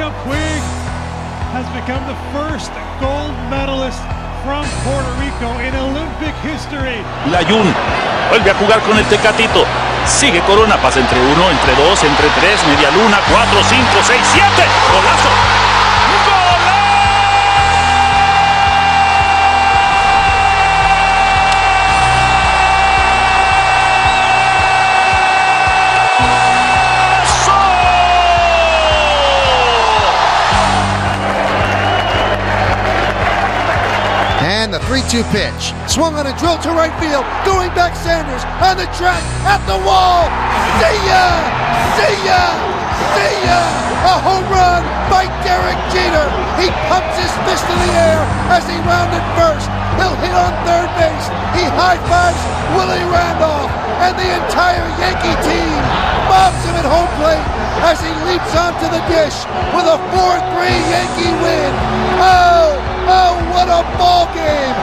Monica Puig has become the first gold medalist from Puerto Rico in Olympic history. Layun vuelve a jugar con el Tecatito. Sigue Corona, pasa entre uno, entre dos, entre tres, media luna, cuatro, cinco, seis, siete. Golazo. 3 2 pitch. Swung on a drill to right field. Going back Sanders on the track at the wall. See ya! See ya! See ya! A home run by Derek Jeter. He pumps his fist in the air as he rounded first. He'll hit on third base. He high fives Willie Randolph and the entire Yankee team mobs him at home plate as he leaps onto the dish with a 4-3 Yankee win. Oh, oh, what a ball game!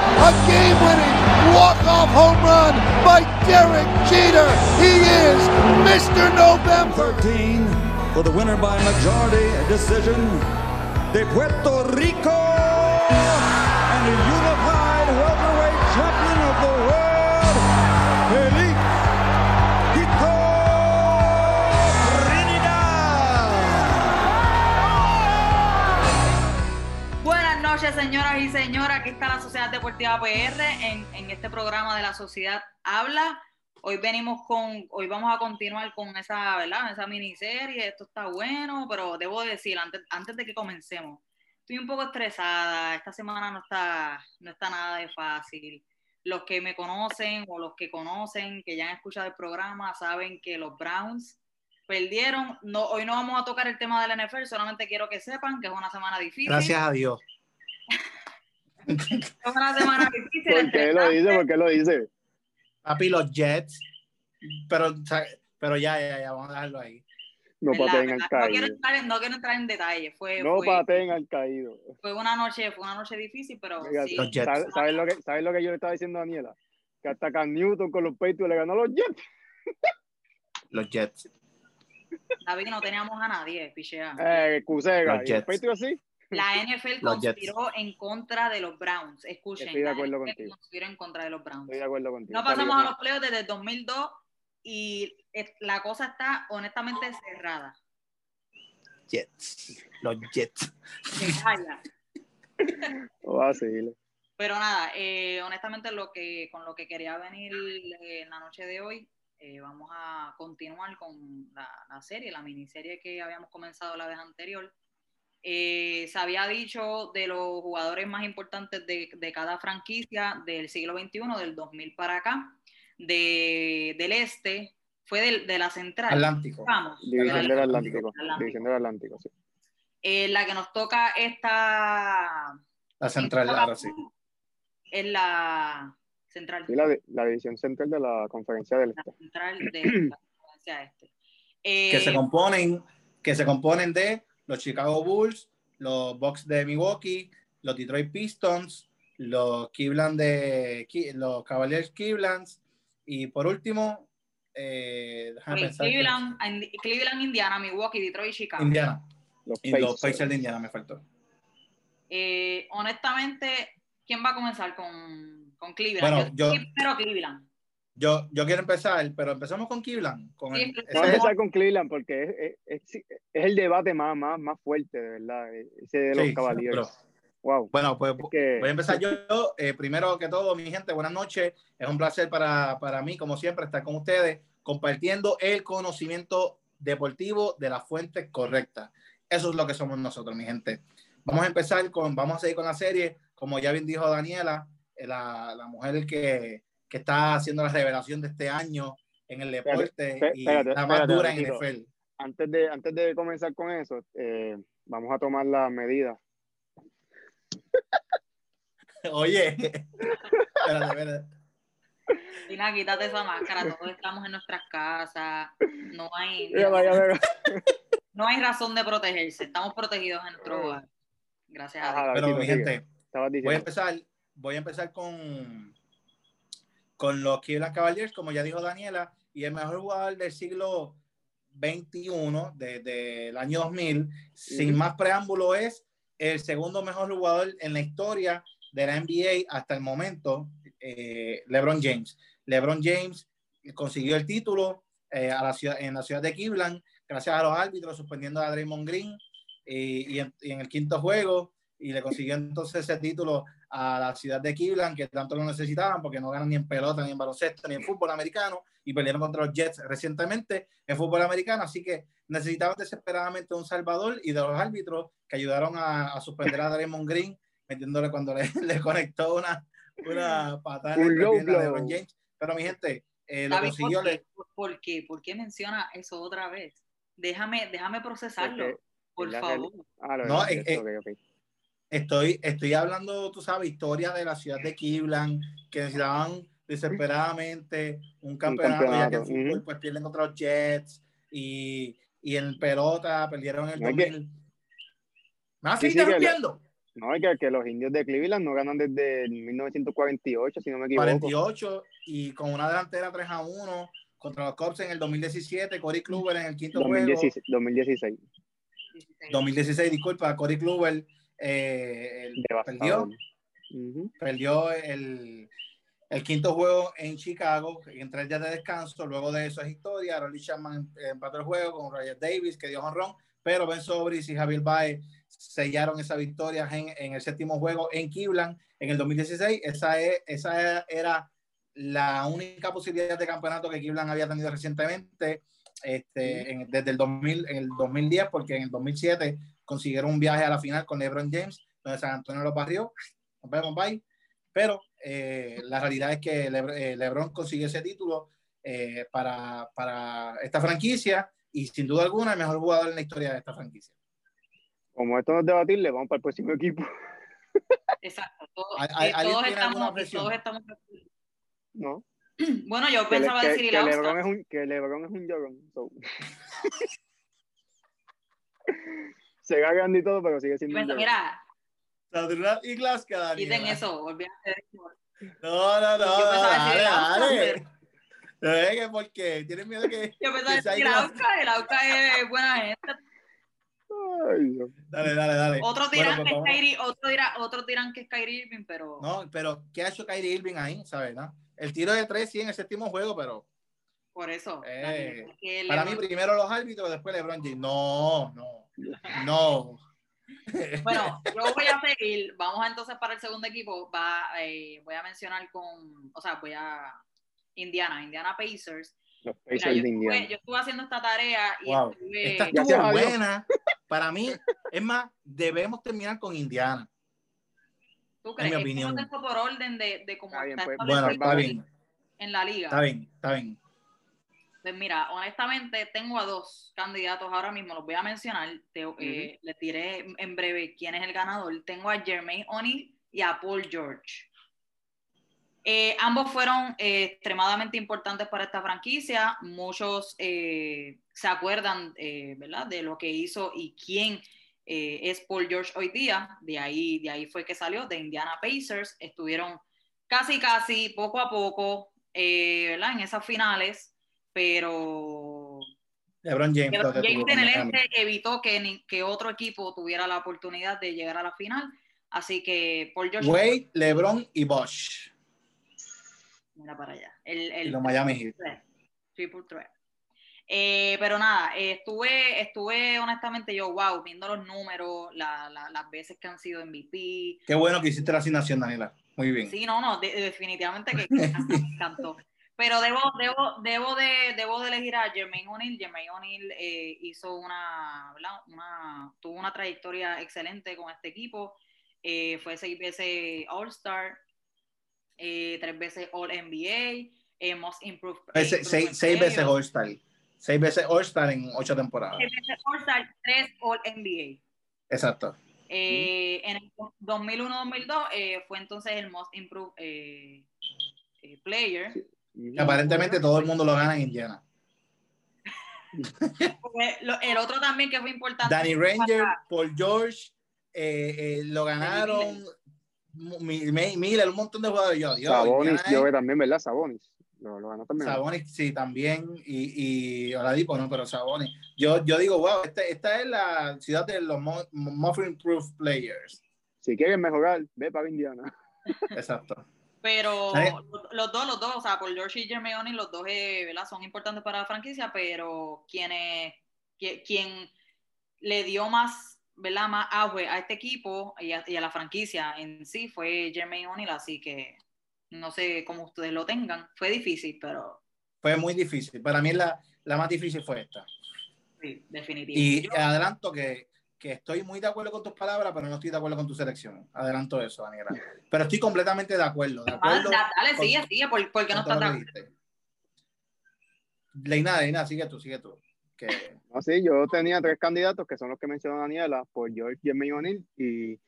Game-winning walk-off home run by Derek Jeter. He is Mr. November. 13 for the winner by majority decision de Puerto Rico and the unified welterweight champion of the world, Felipe noches, señoras y señores. Aquí está la Sociedad Deportiva PR en, en este programa de la Sociedad Habla. Hoy venimos con, hoy vamos a continuar con esa, ¿verdad? Esa miniserie. Esto está bueno, pero debo decir, antes, antes de que comencemos, estoy un poco estresada. Esta semana no está, no está nada de fácil. Los que me conocen o los que conocen, que ya han escuchado el programa, saben que los Browns perdieron. No, hoy no vamos a tocar el tema del NFL, solamente quiero que sepan que es una semana difícil. Gracias a Dios. Es una semana difícil. ¿Por qué lo dice? ¿Por qué lo dice? Papi, los Jets. Pero, pero ya, ya, ya, vamos a dejarlo ahí. No ¿verdad? pateen al No quiero, caído. entrar en, no quiero entrar en detalle. Fue, No fue, pateen al caído. fue una noche, fue una noche difícil, pero Oiga, sí. Los Jets. ¿sabes, sabes lo que, ¿Sabes lo que yo le estaba diciendo a Daniela? Que hasta Cam Newton con los Patriots le ganó a los Jets. Los Jets. David no teníamos a nadie, pichea. Eh, Cusega. Los ¿Y los Jets. Patriots sí? La NFL conspiró en contra de los Browns. Escuchen, Estoy de la acuerdo NFL contigo. conspiró en contra de los Browns. Estoy de acuerdo contigo. No pasamos a los playoffs desde el 2002 y la cosa está honestamente cerrada. Jets. Los Jets. Se calla. Oh, Pero nada, eh, honestamente lo que con lo que quería venir eh, en la noche de hoy, eh, vamos a continuar con la, la serie, la miniserie que habíamos comenzado la vez anterior. Eh, se había dicho de los jugadores más importantes de, de cada franquicia del siglo XXI, del 2000 para acá, de, del este, fue del- de la central. Atlántico. Vamos, División del Atlántico. Atlántico. División del Atlántico, sí. Eh, la que nos toca esta La central, ahora sí. es la central. Sí, la, la división central de la conferencia del la Este. central de la provincia este. Eh, Que se componen, que se componen de los Chicago Bulls, los Bucks de Milwaukee, los Detroit Pistons, los Cleveland de los Cavaliers Cleveland y por último eh, Cleveland, Cleveland, Indiana, Milwaukee, Detroit y Chicago. Indiana Los y los Pacers. Pacers de Indiana me faltó. Eh, honestamente, ¿quién va a comenzar con, con Cleveland? Bueno, yo- Cleveland. Yo, yo quiero empezar, pero empezamos con Cleveland. Con Sí, el- empecemos. Vamos a empezar con Cleveland porque es, es- es- el debate más, más, más fuerte, de verdad. Ese de los sí, pero- Wow. Bueno, pues Es que- voy a empezar yo. Eh, primero que todo, mi gente, buenas noches. Es un placer para, para mí, como siempre, estar con ustedes compartiendo el conocimiento deportivo de las fuentes correctas. Eso es lo que somos nosotros, mi gente. Vamos a empezar con, vamos a seguir con la serie. Como ya bien dijo Daniela, eh, la, la mujer que, que está haciendo la revelación de este año en el deporte espérate, y espérate, la más espérate, dura en. NFL. Antes de, antes de comenzar con eso, eh, vamos a tomar las medidas. Oye, espérate, espérate. Mira, quítate esa máscara, todos estamos en nuestras casas, no hay, Mira, vaya, vaya. no hay razón de protegerse, estamos protegidos en nuestro hogar. Gracias a Dios. Pero mi gente, voy a empezar, voy a empezar con, con los Cleveland Cavaliers, como ya dijo Daniela, y el mejor jugador del siglo XXI, desde el año 2000, sin más preámbulo, es el segundo mejor jugador en la historia de la NBA hasta el momento, eh, LeBron James. LeBron James consiguió el título eh, a la ciudad, en la ciudad de Cleveland gracias a los árbitros suspendiendo a Draymond Green y, en, y, en, el quinto juego y le consiguió entonces ese título a la ciudad de Cleveland que tanto lo necesitaban porque no ganan ni en pelota, ni en baloncesto, ni en fútbol americano y perdieron contra los Jets recientemente en fútbol americano, así que necesitaban desesperadamente un salvador y de los árbitros que ayudaron a, a suspender a Draymond Green metiéndole cuando le, le conectó una, una patada en el de LeBron James. Pero mi gente, eh, lo consiguió. ¿por qué? ¿Por qué? ¿Por qué menciona eso otra vez? Déjame, déjame procesarlo, Porque por la favor. Ah, No, de- eh, eh, ok, ok. Estoy, estoy hablando, tú sabes, historia de la ciudad de Cleveland, que necesitaban desesperadamente un campeonato, ya que campeonato, fútbol pues pierden contra los Jets y, y en pelota perdieron el No, es que- 2000. ¿Me vas a seguir interrumpiendo? No, es que, que los indios de Cleveland no ganan desde el 1948, si no me equivoco. 48 y con una delantera 3 a 1 contra los Cubs en el 2017, Corey Kluber en el quinto juego. 2016. 2016. 2016, disculpa, Corey Kluber eh, perdió, perdió el, el quinto juego en Chicago en tres días de descanso. Luego de eso es historia. Rolly Chapman empató el juego con Roger Davis, que dio honrón, pero Ben Sobris y Javier Baez sellaron esa victoria en, en el séptimo juego en Cleveland en el 2016. Esa, es, esa era la única posibilidad de campeonato que Cleveland había tenido recientemente este, en- desde el 2000, en el 2010, porque en el 2007 consiguieron un viaje a la final con LeBron James, donde San Antonio los barrió. Nos vemos, bye. Pero eh, la realidad es que eh, LeBron consiguió ese título eh, para, para esta franquicia y sin duda alguna el mejor jugador en la historia de esta franquicia. Como esto no es debatible, vamos para el próximo equipo. Exacto. Todos, ¿Al- al- eh, alguien todos tiene alguna estamos, todos estamos. ¿No? Bueno, yo Que, pensaba que- decir que el LeBron es un, que LeBron es un llorón. so. Se gagan y todo, pero sigue siendo llorón. Mira, Saturnar y Glasgow, quiten eso, olvídate de eso. No, no, no, Yo pensaba dale, decir dale. Es que porque tienes miedo que. Yo pensaba decir el. Auca, el Auca es buena gente. Ay, Dios. Dale, dale, dale. Otros dirán Bueno, pues que es vamos- Kyrie, otros dirán, que es Kyrie Irving, pero No, pero ¿qué ha hecho Kyrie Irving ahí? ¿Sabes? No? El tiro de tres sí en el séptimo juego, pero por eso. Eh, para mí primero los árbitros, después LeBron James. No, no, no. Bueno, yo voy a seguir. Vamos entonces para el segundo equipo. Va, eh, voy a mencionar con, o sea, voy a Indiana, Indiana Pacers. Los Mira, Pacers yo, de estuve, Indiana. yo estuve haciendo esta tarea y Wow. estuve. Esta estuvo buena. Para mí, es más, debemos terminar con Indiana. ¿Tú en crees? mi Es que opinión. no tengo por orden de, de cómo Está bien, pues, Bueno, está bien, en la liga. está bien, está bien. Pues mira, honestamente tengo a dos candidatos ahora mismo, los voy a mencionar, te, eh, les diré en breve quién es el ganador. Tengo a Jermaine O'Neal y a Paul George. Eh, ambos fueron eh, extremadamente importantes para esta franquicia. Muchos eh, se acuerdan, ¿verdad?, de lo que hizo y quién es Paul George hoy día. De ahí, de ahí fue que salió, de Indiana Pacers. Estuvieron casi, casi, poco a poco, ¿verdad?, en esas finales, pero LeBron James. LeBron James en el este evitó que, ni- que otro equipo tuviera la oportunidad de llegar a la final. Así que Paul George, Wade, LeBron y Bosch. mira para allá. El, Y el los Miami Heat. triple threat. Eh, pero nada, eh, estuve, estuve honestamente yo, wow, viendo los números, la- la- las veces que han sido MVP. Qué bueno que hiciste la asignación, Daniela. Muy bien. Sí, no, no, de- definitivamente que, me encantó. Pero debo, debo, debo, de, debo de elegir a Jermaine O'Neal. Jermaine O'Neal eh, hizo una, una, tuvo una trayectoria excelente con este equipo. Eh, fue seis veces All-Star, eh, tres veces All-NBA, Most Improved. Seis, seis, seis veces All-Star. Seis veces All-Star en ocho temporadas. seis veces All-Star, tres All-NBA. Exacto. Eh, en el 2001-2002 eh, fue entonces el Most Improved eh, Player. Y aparentemente todo el mundo lo gana en Indiana. El otro también que fue importante. Danny Ranger, Paul George, eh, eh, lo ganaron. Mi- Mi- Miller, un montón de jugadores. Yo, Sabonis, yo veo también, ¿verdad? Sabonis. Lo, lo ganó también. Sabonis, sí, también. Y, y Oladipo, no, pero Sabonis. Yo, yo digo, wow, este, esta es la ciudad de los Muffin Proof Players. Si quieren mejorar, ve para Indiana. Exacto. Pero los, los dos, los dos, o sea, por George y Jeremy O'Neal, los dos eh, son importantes para la franquicia, pero quienes, qui- quien le dio más, ¿verdad? más auge a este equipo y a, y a la franquicia en sí fue Jeremy O'Neal, así que no sé cómo ustedes lo tengan. Fue difícil, pero Fue muy difícil. Para mí la, la más difícil fue esta. sí, definitivo. Y adelanto que, que estoy muy de acuerdo con tus palabras, pero no estoy de acuerdo con tu selección. Adelanto eso, Daniela. Pero estoy completamente de acuerdo. De Ah, acuerdo da- dale, con- sigue, sigue, ¿por, por qué no estás de acuerdo? Leina, Leina, sigue tú, sigue tú. Que, No, sí, yo tenía tres candidatos que son los que mencionó Daniela, por George Jeremy O'Neal y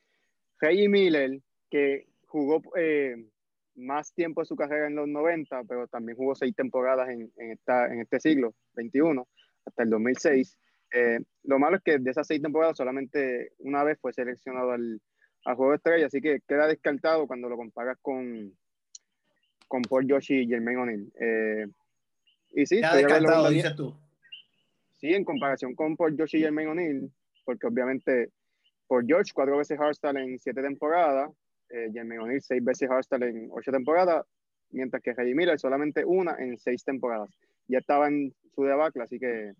Reggie Miller, que jugó eh, más tiempo de su carrera en los 90, pero también jugó seis temporadas en, en, esta, en este siglo, 21, hasta el 2006. Eh, lo malo es que de esas seis temporadas solamente una vez fue seleccionado al, al Juego de Estrella, así que queda descartado cuando lo comparas con, con Paul y Jermaine O'Neal. Eh, y sí, con descartado, dices tú. Sí, en comparación con Paul George y Jermaine O'Neal, porque obviamente por George cuatro veces Hardstyle en siete temporadas, eh, Jermaine O'Neal seis veces Hardstyle en ocho temporadas, mientras que Reggie Miller solamente una en seis temporadas. Ya estaba en su debacle, así que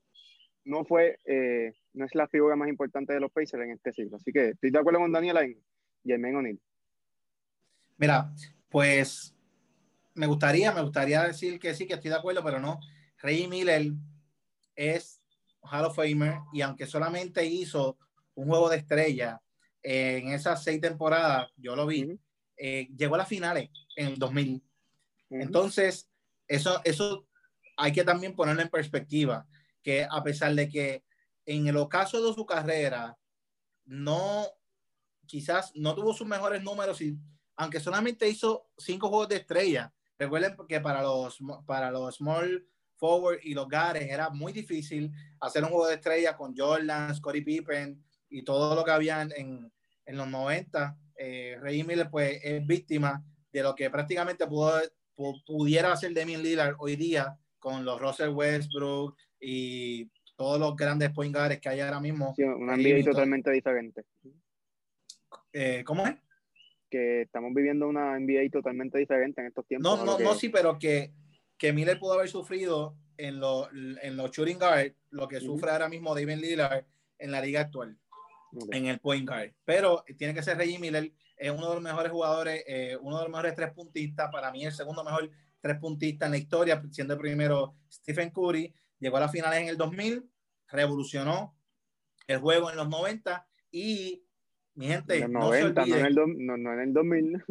no fue, eh, no es la figura más importante de los Pacers en este siglo. Así que estoy de acuerdo con Daniela en Jermaine O'Neal. Mira, pues me gustaría, me gustaría decir que sí, que estoy de acuerdo, pero no. Rey Miller es Hall of Famer y aunque solamente hizo un juego de estrella en esas seis temporadas, yo lo vi, eh, llegó a las finales en el 2000. Ujú. Entonces, eso, eso hay que también ponerlo en perspectiva, que a pesar de que en el ocaso de su carrera no, quizás no tuvo sus mejores números, y, aunque solamente hizo cinco juegos de estrella. Recuerden que para los, para los small forward y los gares era muy difícil hacer un juego de estrella con Jordan, Scottie Pippen y todo lo que había en, en los 90. Eh, Miller pues es víctima de lo que prácticamente pudo, pu- pudiera hacer Damian Lillard hoy día con los Russell Westbrook y todos los grandes point guards que hay ahora mismo. Sí, NBA mismo. totalmente diferente. Eh, ¿Cómo es? Que estamos viviendo una NBA totalmente diferente en estos tiempos. No, no, que- no, sí, pero que, que Miller pudo haber sufrido en, lo, en los shooting guard lo que Ujú. sufre ahora mismo David Lillard en la liga actual, Ok. en el point guard. Pero tiene que ser Reggie Miller, es uno de los mejores jugadores, eh, uno de los mejores tres puntistas, para mí el segundo mejor tres puntista en la historia, siendo el primero Stephen Curry, llegó a las finales en el 2000, revolucionó el juego en los 90 y mi gente, En los no se 90, no, en olviden- el do- no, no en el 2000.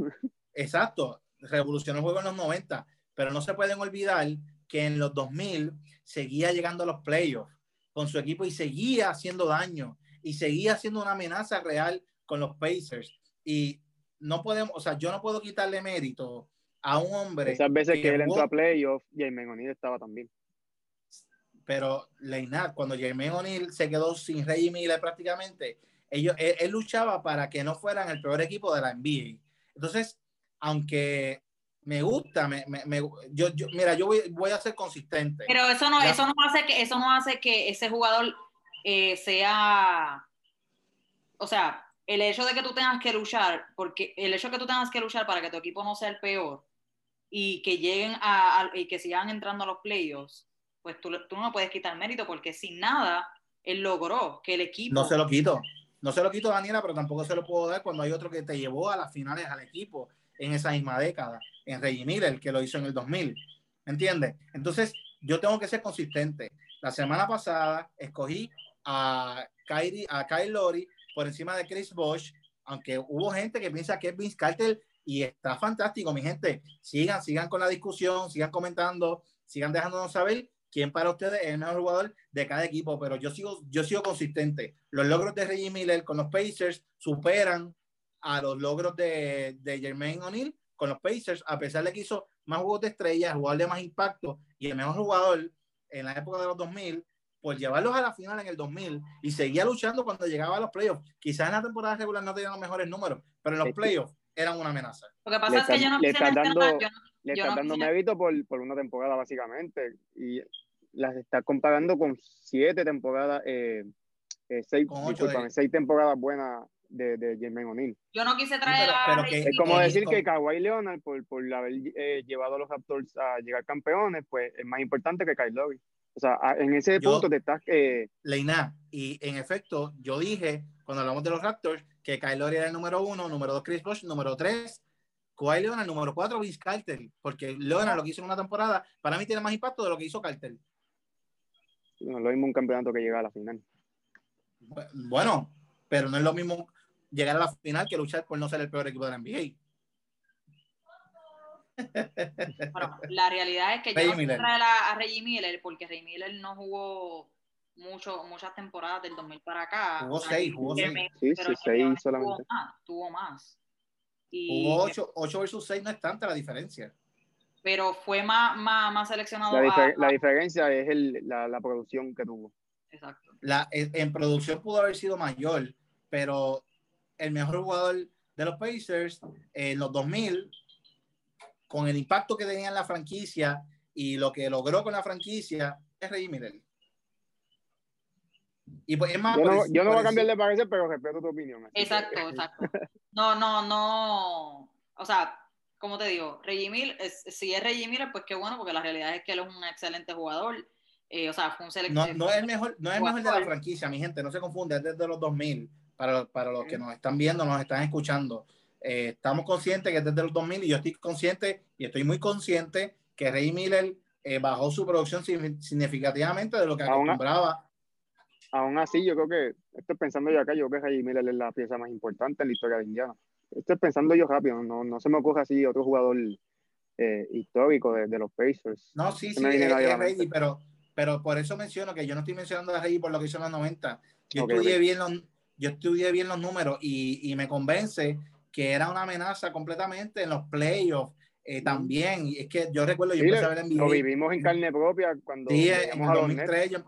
Exacto, revolucionó el juego en los 90, pero no se pueden olvidar que en los 2000 seguía llegando a los playoffs con su equipo y seguía haciendo daño y seguía siendo una amenaza real con los Pacers. Y no podemos, o sea, yo no puedo quitarle mérito a un hombre. Esas veces que, él entró a playoff, Jermaine O'Neal estaba también. Pero Leinart, cuando Jermaine O'Neal se quedó sin Reggie Miller prácticamente, ellos, él, él luchaba para que no fueran el peor equipo de la NBA. Entonces, aunque me gusta, me, me- me- yo, yo- mira, yo voy, voy a ser consistente. Pero eso no, Ya. eso no hace que, eso no hace que ese jugador eh, sea, o sea, el hecho de que tú tengas que luchar, porque el hecho de que tú tengas que luchar para que tu equipo no sea el peor y que lleguen a, a- y que sigan entrando a los playoffs, pues tú, tú no puedes quitar mérito porque sin nada él logró que el equipo No se lo quito. No se lo quito, Daniela, pero tampoco se lo puedo dar cuando hay otro que te llevó a las finales al equipo en esa misma década, en Reggie Miller, que lo hizo en el 2000. ¿Me entiendes? Entonces, yo tengo que ser consistente. La semana pasada escogí a, Kyrie, a Kyle por encima de Chris Bosh, aunque hubo gente que piensa que es Vince Carter y está fantástico, mi gente. Sigan, sigan con la discusión, sigan comentando, sigan dejándonos saber quién para ustedes es el mejor jugador de cada equipo, pero yo sigo, yo sigo consistente. Los logros de Reggie Miller con los Pacers superan a los logros de, de Jermaine O'Neal con los Pacers, a pesar de que hizo más juegos de estrellas, jugador de más impacto y el mejor jugador en la época de los 2000, por llevarlos a la final en el 2000 y seguía luchando cuando llegaba a los playoffs. Quizás en la temporada regular no tenían los mejores números, pero en los playoffs eran una amenaza. Lo que pasa Le es que están- yo no dando- yo, no- le Yo estás no dando mérito por, por una temporada, básicamente. Y las estás comparando con siete temporadas, eh, eh, seis, Con ocho discúlpame, de- seis temporadas buenas de, de Jermaine O'Neal. Yo no quise traer pero- a pero Rey que- Es como Eh, decir con- que Kawhi Leonard, por, por haber eh, llevado a los Raptors a llegar campeones, pues es más importante que Kyle Lowry. O sea, a- en ese Yo- punto te estás... Eh, Leina, y en efecto, yo dije, cuando hablamos de los Raptors, que Kyle Lowry era el número uno, número dos Chris Bosh, número tres Kawhi Leonard, número cuatro Vince Carter, porque Leonard lo que hizo en una temporada, para mí tiene más impacto de lo que hizo Carter. no es lo mismo un campeonato que llega a la final. Bueno, pero no es lo mismo llegar a la final que luchar por no ser el peor equipo de la NBA. Bueno, la realidad es que yo no traer a, a Reggie Miller porque Reggie Miller no jugó mucho, muchas temporadas del 2000 para acá. Jugó seis, jugó seis. me- Sí, pero sí, seis solamente. Tuvo más, tuvo más. Y- Hubo 8, 8 versus 6 no es tanta la diferencia. pero fue más, más, más seleccionado. La, difer- a- la diferencia es el, la, la producción que tuvo. Exacto. La, en, en producción pudo haber sido mayor, pero el mejor jugador de los Pacers en los 2000, con el impacto que tenía en la franquicia y lo que logró con la franquicia, es Reggie Miller. Y pues es más, Yo no, yo no voy a cambiar de parecer, pero respeto tu opinión. que- Exacto, exacto. No, no, no. O sea, como te digo, Reggie Miller, es- si es Reggie Miller, pues qué bueno, porque la realidad es que él es un excelente jugador. Eh, o sea, fue un No, seleccionado. no es el mejor, no es el mejor de la franquicia, mi gente, no se confunde, es desde los 2000, para, para los que nos están viendo, nos están escuchando. Eh, estamos conscientes que es desde los 2000 y yo estoy consciente y estoy muy consciente que Ray Miller eh, bajó su producción signi- significativamente de lo que acostumbraba. Aún así, yo creo que, estoy pensando yo acá, yo creo que Reggie Miller es la pieza más importante en la historia de Indiana. Estoy pensando yo rápido, no, no se me ocurre así otro jugador eh, histórico de, de los Pacers. No, sí, sí, es, es. Reggie, pero, pero por eso menciono que yo no estoy mencionando a Reggie por lo que hizo en los 90. Yo, Ok, estudié, ok. bien los, yo estudié bien los números y, y me convence que era una amenaza completamente en los playoffs eh, también. Y es que yo recuerdo, yo Sí, empecé lo, a ver lo NBA. vivimos en carne propia cuando Sí, en el a los. 2003 yo,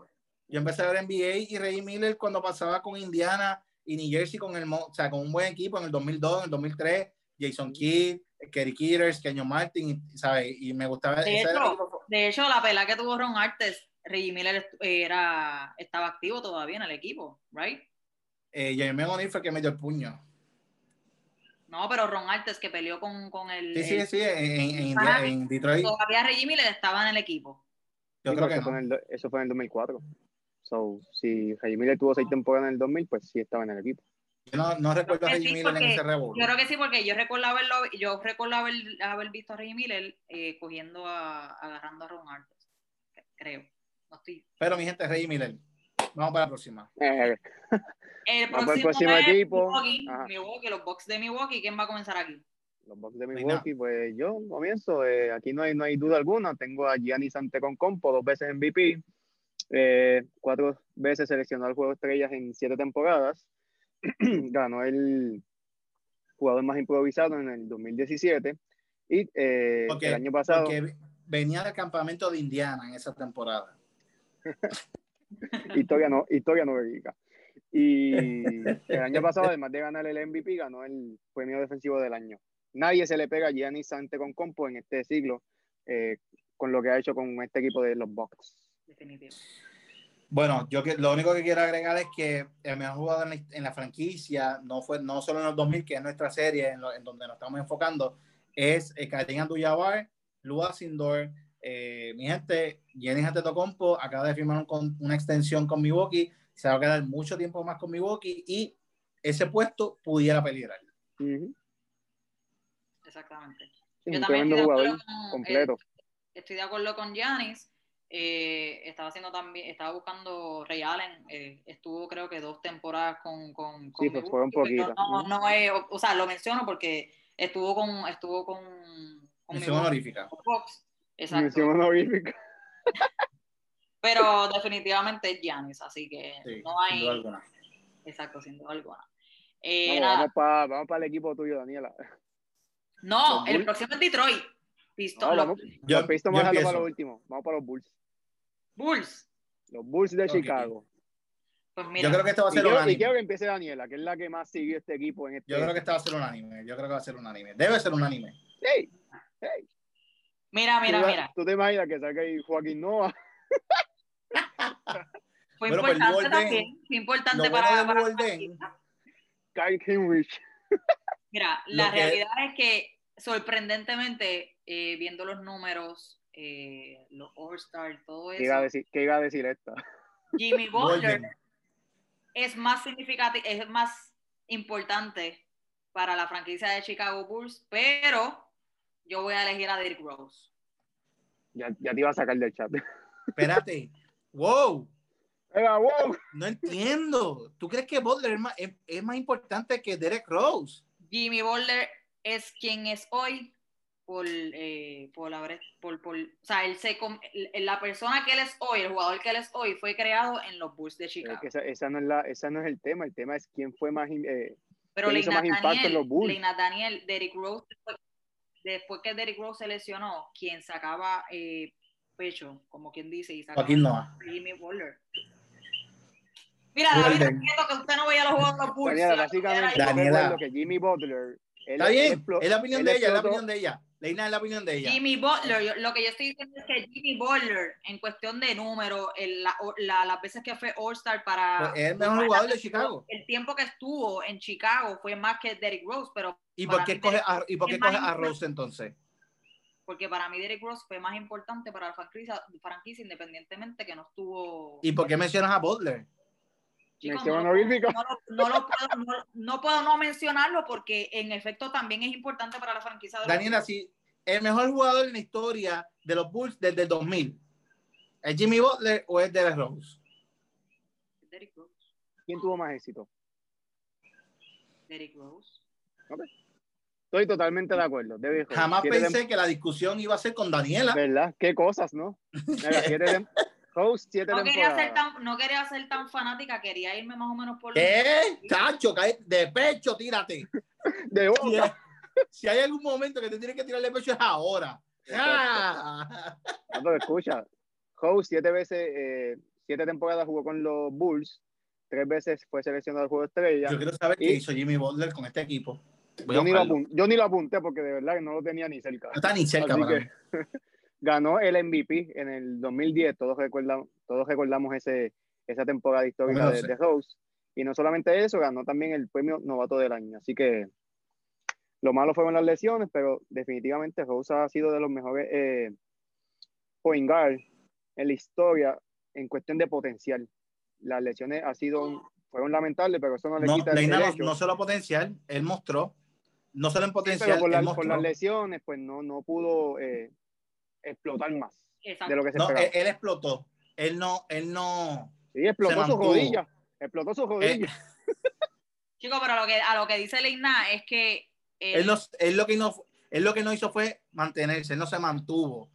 yo empecé a ver NBA y Reggie Miller cuando pasaba con Indiana y New Jersey con, el, mo- o sea, con un buen equipo en el 2002, en el 2003, Jason Kidd, Kerry Kitters, Kenyon Martin, ¿sabes? Y me gustaba De hecho, de hecho, la pelea que tuvo Ron Artes, Reggie Miller era, estaba activo todavía en el equipo, ¿right? eh, Jermaine O'Neal fue el que me dio el puño. No, pero Ron Artes que peleó con, con el. Sí, sí, sí, en, en, en, Detroit. Todavía Reggie Miller estaba en el equipo. Yo Sí, creo que eso, fue no. en el, eso fue en el 2004. So, si Miller tuvo seis temporadas en el 2000, pues sí estaba en el equipo. Yo no, no recuerdo a Reggie sí, Miller en ese revuelo. Yo creo que sí, porque yo recuerdo haberlo, yo recuerdo haber, haber visto a Reggie Miller eh, cogiendo a, agarrando a Ron Artes. Creo. No estoy. Pero mi gente, Reggie Miller. Vamos para la próxima. Eh, El Vamos al próximo, próximo es equipo. Milwaukee. Milwaukee, los Bucks de Milwaukee. ¿Quién va a comenzar aquí? los Bucks de Milwaukee, pues yo comienzo. eh, aquí no hay, no hay duda alguna. Tengo a Giannis Antetokounmpo, dos veces MVP, eh, cuatro veces seleccionado al Juego Estrellas en siete temporadas. Ganó el jugador más improvisado en el 2017. Y eh, Porque, el año pasado, porque venía del campamento de Indiana en esa temporada. historia no, historia no verídica. Y el año pasado, además de ganar el MVP, ganó el premio defensivo del año. Nadie se le pega a Giannis Antetokounmpo en este siglo eh, con lo que ha hecho con este equipo de los Bucks. Definitivo. Bueno, yo que, lo único que quiero agregar es que el mejor jugador en la, en la franquicia, no fue no solo en los 2000, que es nuestra serie en, lo- en donde nos estamos enfocando, es eh, Karim Abdul-Jabbar, Lua Sindor, eh, mi gente, Giannis Antetokounmpo acaba de firmar un con- una extensión con Milwaukee, se va a quedar mucho tiempo más con Milwaukee y ese puesto pudiera peligrar. Exactamente. Sí, Yo un también tremendo estoy de con, completo. eh, estoy de acuerdo con Giannis. Eh, estaba haciendo también, estaba buscando Ray Allen, eh, estuvo creo que dos temporadas con, con, con Sí, pues, Milwaukee, pero poquitas. No, es, o, o sea, lo menciono porque estuvo con, estuvo con, con Mención honorífica. Exacto. Mención honorífica. Pero definitivamente es Giannis, así que Sí, no sin duda hay, alguna. exacto, sin duda alguna. Eh, Vamos, para vamos pa el equipo tuyo, Daniela. no, el próximo es Detroit. Pistons, No, los vamos, Yo- los Pistons vamos a dejarlo para lo último. Vamos para los Bulls. Bulls. Los Bulls de. Chicago. Pues mira, Yo creo que este va a Y ser quiero, y unánime. quiero que empiece Daniela, que es la que más siguió este equipo en este. Yo creo que este va a ser unánime. Yo creo que va a ser unánime. Debe ser unánime. Hey, hey. Mira, mira, ¿Tú, mira. ¿Tú te imaginas que salga ahí Joaquín Noah? Fue Bueno, pues, importante Golden- también. Fue importante para, bueno de para Golden- Kyle Kinrich. Mira, la realidad es que sorprendentemente, eh, viendo los números, eh, los All-Star, todo ¿Qué iba a eso, decir, qué iba a decir esta? Jimmy Butler es más significativo, es más importante para la franquicia de Chicago Bulls, pero yo voy a elegir a Derrick Rose. Ya, ya te iba a sacar del chat. Espérate. Wow. Wow. No entiendo. ¿Tú crees que Butler es más, es, es más importante que Derek Rose? Jimmy Butler es quien es hoy por, eh, por, haber- por, por- o sea, él se, com- la persona que él es hoy, el jugador que él es hoy, fue creado en los Bulls de Chicago. esa, esa no es la, esa no es el tema. El tema es quién fue más. eh, Pero ¿quién hizo más impacto en Daniel, los Bulls? Leinat Daniel, Derrick Rose, después, después que Derrick Rose se lesionó, quien sacaba eh, pecho, como quien dice, y sacaba Noah. Jimmy Butler. Mira, David, que usted no veía los juegos de los Bulls. Daniela, si la básicamente. Daniela. que Jimmy Butler. Él- Está bien. Es la opinión de ella, es la opinión de ella. Leina es la opinión de ella. Jimmy Butler, yo- lo que yo estoy diciendo es que Jimmy Butler, en cuestión de número, el- la- la- las veces que fue All-Star para. Pues es el mejor jugador de Chicago. El tiempo que estuvo en Chicago fue más que Derrick Rose, pero. ¿Y por qué coge a, Rose y por qué coge a Rose entonces? Porque para mí Derrick Rose fue más importante para la franquicia, franquicia independientemente que no estuvo. ¿Y por qué mencionas a Butler? Chicos, no, puedo- no lo- no lo puedo, no- no puedo no mencionarlo porque en efecto también es importante para la franquicia de los Daniela, si el mejor jugador en la historia de los Bulls desde el 2000, ¿es Jimmy Butler o es Derek Rose? Derrick Rose. ¿Quién tuvo más éxito? Derrick Rose. Estoy totalmente de acuerdo. Derrick Rose. Jamás pensé que la discusión iba a ser con Daniela. ¿Verdad? Qué cosas, ¿no? Mira, siete tem- Host, siete No quería, ser tan, no quería ser tan fanática, quería irme más o menos por ¿Qué? Chacho, cae de pecho, tírate. De Si boca. hay, si hay algún momento que te tienes que tirar de pecho es ahora. Ah. No, pero escucha. Host, siete veces, eh, siete temporadas jugó con los Bulls. Tres veces fue seleccionado al juego de estrella. Yo quiero saber qué hizo Jimmy Butler con este equipo. Yo ni, lo buscarlo. apun- yo ni lo apunté porque de verdad que no lo tenía ni cerca. No está ni cerca Así para que- mí. Ganó el MVP en el 2010. Todos recordamos, todos recordamos ese, esa temporada histórica de, de Rose. Y no solamente eso, ganó también el premio novato del año. Así que lo malo fueron las lesiones, pero definitivamente Rose ha sido de los mejores eh, point guard en la historia en cuestión de potencial. Las lesiones ha sido fueron lamentables, pero eso no le No, quita el Leina no, derecho. no solo potencial, él mostró. No solo en Sí, potencial, pero por, la- por las lesiones, pues no, no pudo eh, explotar más Exacto. de lo que se No, esperaba. él, él explotó. Él no, él no. Sí, explotó su rodilla. Explotó su rodilla. Chicos, pero lo que, a lo que dice Leina es que eh, Él, no, él lo que no, él lo que no hizo fue mantenerse, él no se mantuvo.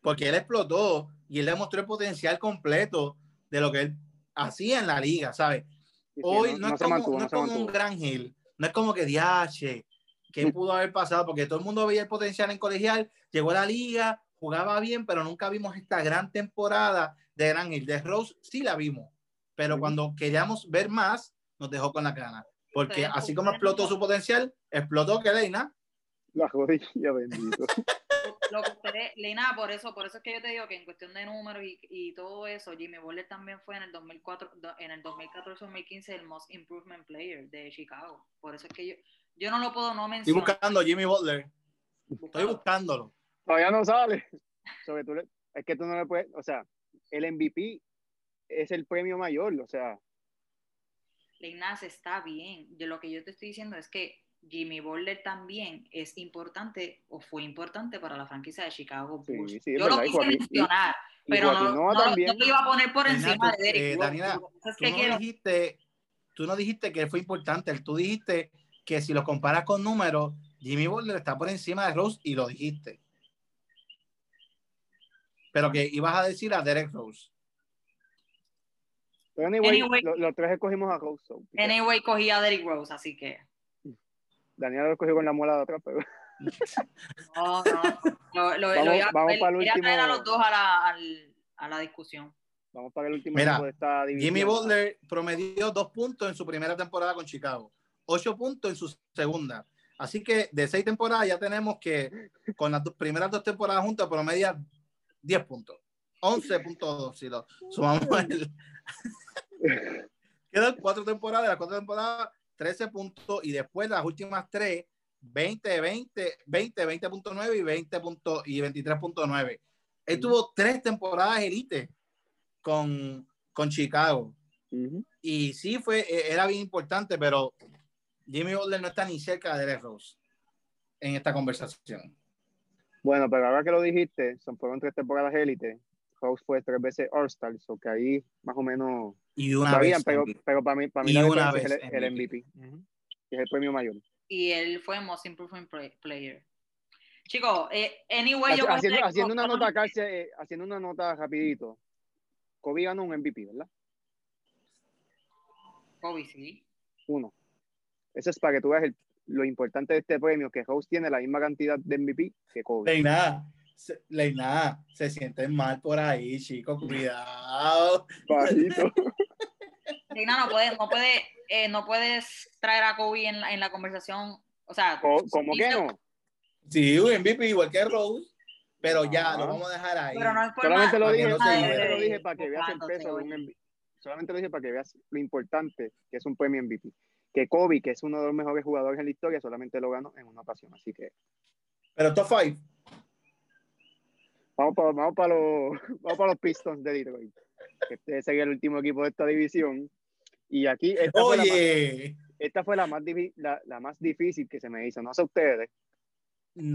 Porque él explotó y él demostró el potencial completo de lo que él hacía en la liga, ¿sabes? Sí, sí, Hoy no, no, no es como, mantuvo, no es como un gran Hill, no es como que diache, ¿qué pudo haber pasado? Porque todo el mundo veía el potencial en colegial, llegó a la liga, jugaba bien, pero nunca vimos esta gran temporada de Gran Hill. De Rose sí la vimos, pero cuando queríamos ver más, nos dejó con la gana. Porque así como explotó su potencial, explotó que Leina. La rodilla, bendito. lo que ustedes, Leina, por eso, por eso es que yo te digo que en cuestión de números y, y todo eso, Jimmy Butler también fue en el 2004, do- en el 2014-2015 el Most Improvement Player de Chicago. Por eso es que yo, yo no lo puedo no Estoy mencionar. buscando a Jimmy Butler. Estoy buscándolo. Todavía no sale. Sobre tú le- es que tú no le puedes, o sea, el MVP es el premio mayor, o sea, Leina, está bien. Yo, lo que yo te estoy diciendo es que Jimmy Butler también es importante o fue importante para la franquicia de Chicago Sí, Bulls. sí, es yo lo verdad, y quise mencionar, y pero no, no lo- también. no lo iba a poner por encima de Derrick eh. Daniela, Lo Tú que no quiero- dijiste, tú no dijiste que fue importante, tú dijiste que si lo comparas con números, Jimmy Butler está por encima de Rose y lo dijiste. Pero que ibas a decir a Derek Rose. pero anyway, Anyway. lo- los tres escogimos a Rose. so, Anyway, cogí a Derrick Rose, así que. Daniel lo escogió con la muela de atrás, pero No, no. Lo, lo, Vamos- lo iba- vamos él- para el quería traer a último- los dos a la, al- a la discusión. vamos para el último Mira, equipo de esta división. Jimmy Butler promedió dos puntos en su primera temporada con Chicago, ocho puntos en su segunda, Así que de seis temporadas ya tenemos que con las dos- primeras dos temporadas juntas promedia 10 puntos. 11.2 si lo sumamos. El... Quedan cuatro temporadas, las cuatro temporadas 13 puntos y después las últimas tres 20, 20, 20, 20.9 y 20 puntos y 23.9. Él tuvo tres temporadas elite con, con Chicago. Ujú. Y sí fue, eh, era bien importante, pero Jimmy Butler no está ni cerca de Derrick Rose en esta conversación. Bueno, pero ahora que lo dijiste, son fueron tres temporadas élite. House fue tres veces All-Star, so que ahí más o menos Y una vez. pero, MVP. pero para mí, para mí Y una vez es el, el MVP. Que es el premio mayor. Y él fue Most Improved Play- Player. Chicos, eh, anyway, yo Haci- haciendo, haciendo una nota casi, eh, haciendo una nota rapidito. Kobe ganó un MVP, ¿verdad? Kobe, sí. Uno. Eso es para que tú veas el- lo importante de este premio, que House tiene la misma cantidad de MVP que Kobe. Leina, se, Leina, se sienten mal por ahí, chicos, cuidado. Bajito. Reina, no puedes, no puede, eh, no puedes traer a Kobe en la, en la conversación. O sea, ¿Cómo que no? Sí, un MVP igual que Rose, pero ya lo vamos a dejar ahí. Pero no es por Solamente lo nada, dije, no solamente lo dije para que veas el peso de un. MVP. Solamente lo dije para que veas lo importante que es un premio MVP. Que Kobe, que es uno de los mejores jugadores en la historia, solamente lo ganó en una ocasión. Así que Pero top 5. vamos para, vamos para los, vamos para los Pistons de Detroit. Este sería el último equipo de esta división. Y aquí, esta fue la más- Oye, esta fue la más, la, la más difícil que se me hizo. No sé ustedes.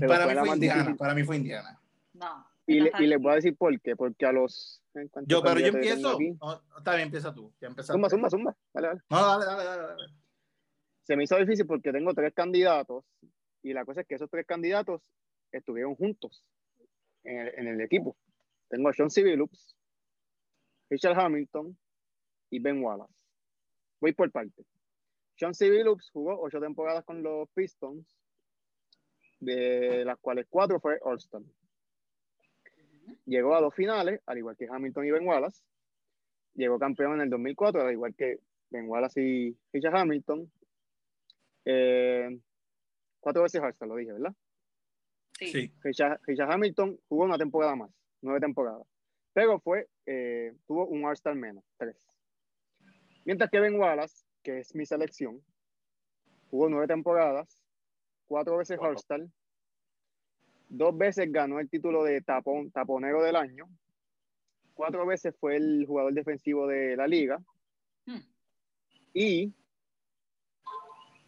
para fue mí la fue Indiana, para mí fue Indiana. No. Y, le- y les voy a decir por qué. Porque a los. ¿cuántos Yo, pero yo empiezo. aquí? Oh, está bien, empieza tú. Ya. Zumba, zumba, zumba. Dale, dale. No, dale, dale, dale, dale. Se me hizo difícil porque tengo tres candidatos y la cosa es que esos tres candidatos estuvieron juntos en el, equipo. Tengo a Sean C. Billups, Richard Hamilton y Ben Wallace. Voy por parte. Sean C. Billups jugó ocho temporadas con los Pistons, de las cuales cuatro fue All-Star. Llegó a dos finales, al igual que Hamilton y Ben Wallace. Llegó campeón en el 2004, al igual que Ben Wallace y Richard Hamilton. Eh, cuatro veces All-Star, lo dije, ¿verdad? Sí. Sí. Richard, Richard Hamilton jugó una temporada más, nueve temporadas. Pero fue, eh, tuvo un All-Star menos, tres. Mientras que Ben Wallace, que es mi selección, jugó nueve temporadas, cuatro veces Wow. All-Star, dos veces ganó el título de tapón, taponero del año, cuatro veces fue el jugador defensivo de la liga Hmm. y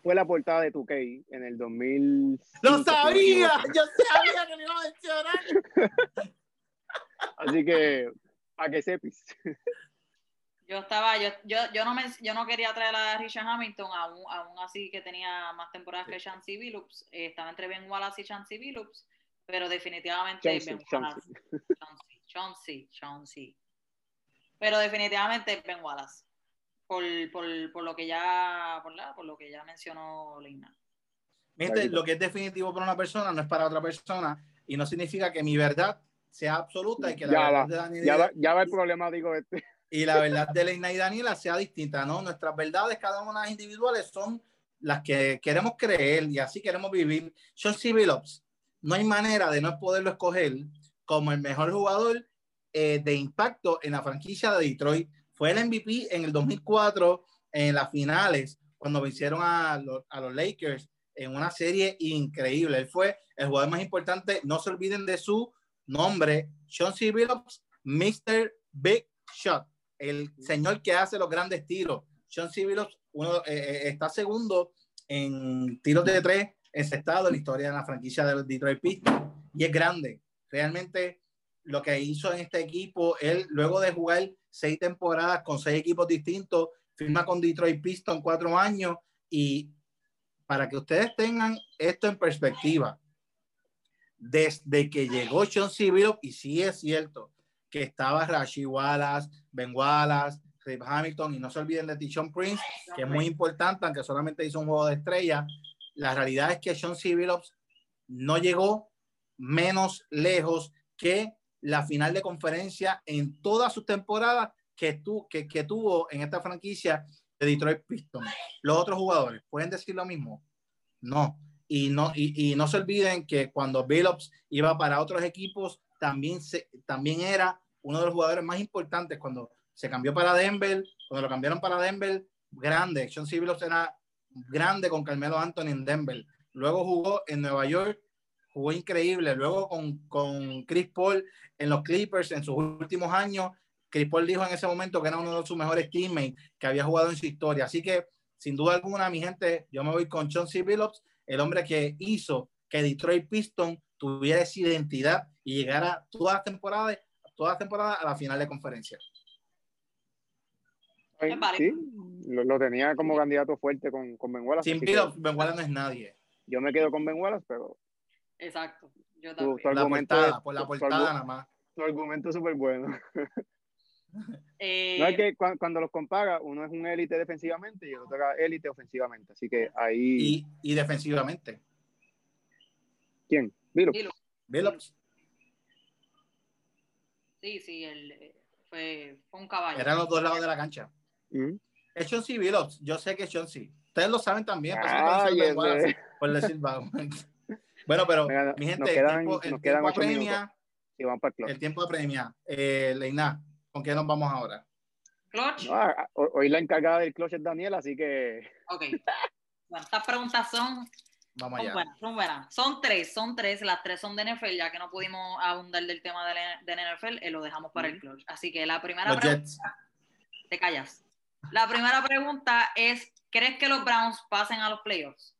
fue la portada de 2K en el 2000. ¡Lo sabía! Yo sabía que me iba a mencionar. Así que, a que sepis. Yo estaba, yo, yo, yo no me, yo no quería traer a Richard Hamilton, aún, aún así que tenía más temporadas que Chancey Billups. Eh, estaba entre Ben Wallace y Chancey Billups, pero definitivamente Chauncey, Ben Wallace. Chauncey, Chauncey, Chauncey. Pero definitivamente Ben Wallace. Por, por, por lo que ya, por, la, por lo que ya mencionó Lina. Gente, lo que es definitivo para una persona no es para otra persona y no significa que mi verdad sea absoluta y que la Ya verdad va, de Daniel Ya va, ya va el problemático este. y la verdad de Leina y Daniela sea distinta, ¿no? Nuestras verdades, cada una individuales, son las que queremos creer y así queremos vivir. Sean C. Billups, no hay manera de no poderlo escoger como el mejor jugador eh, de impacto en la franquicia de Detroit. Fue el MVP en el 2004 en las finales, cuando vencieron a los, a los Lakers en una serie increíble. Él fue el jugador más importante. No se olviden de su nombre, Sean C. Billups, Mr. Big Shot, el señor que hace los grandes tiros. Sean C. Billups uno, eh, eh, está segundo en tiros de tres estado en la historia de la franquicia de los Detroit Pistons y es grande. Realmente lo que hizo en este equipo, él luego de jugar seis temporadas con seis equipos distintos, firma con Detroit Pistons cuatro años y para que ustedes tengan esto en perspectiva, desde que llegó Sean C. Billups, y sí es cierto que estaba Rashid Wallace, Ben Wallace, Rip Hamilton, y no se olviden de Tishon Prince, que es muy importante, aunque solamente hizo un juego de estrella. La realidad es que Sean C. Billups no llegó menos lejos que la final de conferencia en todas sus temporadas que, tu, que, que tuvo en esta franquicia de Detroit Pistons. Los otros jugadores, ¿pueden decir lo mismo? No. y no, y, y no se olviden que cuando Billups iba para otros equipos, también, se, también era uno de los jugadores más importantes cuando se cambió para Denver, cuando lo cambiaron para Denver, grande. Sean C. Billups era grande con Carmelo Anthony en Denver. Luego jugó en Nueva York, jugó increíble. Luego con, con Chris Paul en los Clippers en sus últimos años. Chris Paul dijo en ese momento que era uno de sus mejores teammates que había jugado en su historia. Así que, sin duda alguna, mi gente, yo me voy con Sean C. Billups, el hombre que hizo que Detroit Pistons tuviera esa identidad y llegara todas las temporadas, todas las temporadas a la final de conferencia. Sí, lo, lo tenía como candidato fuerte con, con Ben Wallace. Sin Billups, Ben Wallace no es nadie. Yo me quedo con Ben Wallace, pero Exacto. Yo tu, también. tu Por la portada, es- por la tu- tu portada nada más. tu argumento es súper bueno. Eh, No es que cua- cuando los compara, uno es un élite defensivamente y el otro era élite ofensivamente. Así que ahí. Y, y defensivamente. ¿Quién? Vilo. Dilo. Billups Sí, sí, él eh, fue, fue un caballo. eran los dos lados de la cancha. Mm. Es Sean C. Billups, yo sé que es Sean C. Ustedes lo saben también, por Ay, conocen Ben ese. Wallace, por decir. Bueno, pero mi nos gente, quedan- el tiempo, el nos quedan tiempo ocho apremia, Y van para el club. el tiempo apremia. Eh, Leina, ¿con qué nos vamos ahora? Clutch. No, hoy la encargada del clutch es Daniel, así que. Ok. Bueno, estas preguntas son, Vamos son allá. buenas, son buenas. Son tres, son tres. Las tres son de NFL, ya que no pudimos abundar del tema de, NFL, eh, lo dejamos para el clutch. Así que la primera Los pregunta, Jets. te callas. La primera pregunta es, ¿crees que los Browns pasen a los playoffs?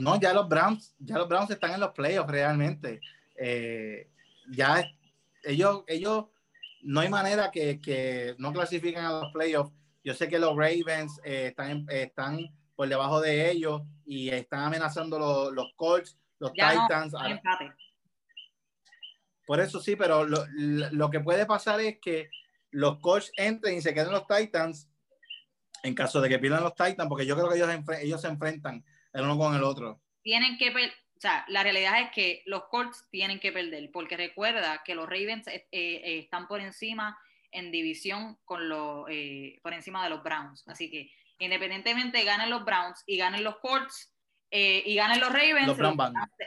No, ya los Browns, ya los Browns están en los playoffs realmente. Eh, ya ellos, ellos, no hay manera que, que no clasifiquen a los playoffs. Yo sé que los Ravens eh, están, están por debajo de ellos y están amenazando los, los Colts, los Ya Titans. Por eso sí, pero lo, lo que puede pasar es que los Colts entren y se queden los Titans en caso de que pierdan los Titans, porque yo creo que ellos, ellos se enfrentan el uno con el otro. tienen que o sea, la realidad es que los Colts tienen que perder, porque recuerda que los Ravens eh, eh, están por encima en división con los eh, por encima de los Browns. Así que independientemente ganen los Browns y ganen los Colts y ganen los Ravens, Los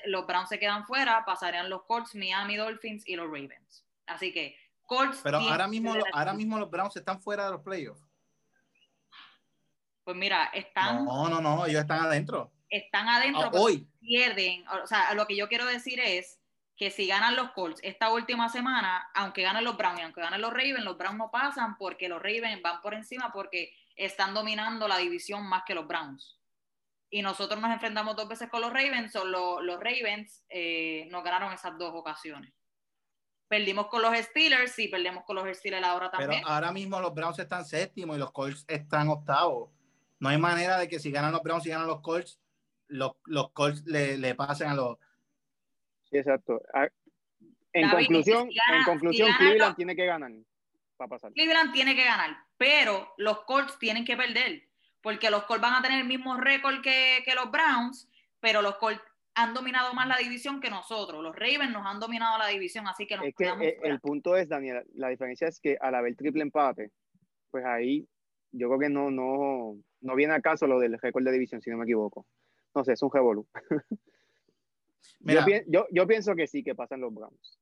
los Browns se quedan fuera, pasarían los Colts, Miami Dolphins y los Ravens. Así que Colts. Pero ahora mismo, ahora mismo los Browns están fuera de los playoffs. Pues mira, están, No, no, no, ellos están adentro. Están adentro. Ah, pero hoy. pierden, o sea, lo que yo quiero decir es que si ganan los Colts esta última semana, aunque ganen los Browns y aunque ganen los Ravens, los Browns no pasan porque los Ravens van por encima porque están dominando la división más que los Browns. Y nosotros nos enfrentamos dos veces con los Ravens, o los, los Ravens eh, nos ganaron esas dos ocasiones. Perdimos con los Steelers, sí, perdemos con los Steelers ahora Pero también. ahora mismo los Browns están séptimo y los Colts están octavos. No hay manera de que si ganan los Browns y ganan los Colts, los, los Colts le, le pasen a los. Sí, exacto. Ah, En David, conclusión, si gana- en conclusión si Cleveland tiene que ganar para pasar. Cleveland tiene que ganar, pero los Colts tienen que perder, porque los Colts van a tener el mismo récord que, que los Browns, pero los Colts han dominado más la división que nosotros. Los Ravens nos han dominado la división, así que nos Es que quedamos eh, fuera. el punto es, Daniel, la diferencia es que al haber triple empate, pues ahí yo creo que no, no, no viene a caso lo del récord de división, si no me equivoco. No sé, es un revolú. Yo, pi- yo, yo pienso que sí, que pasan los Browns.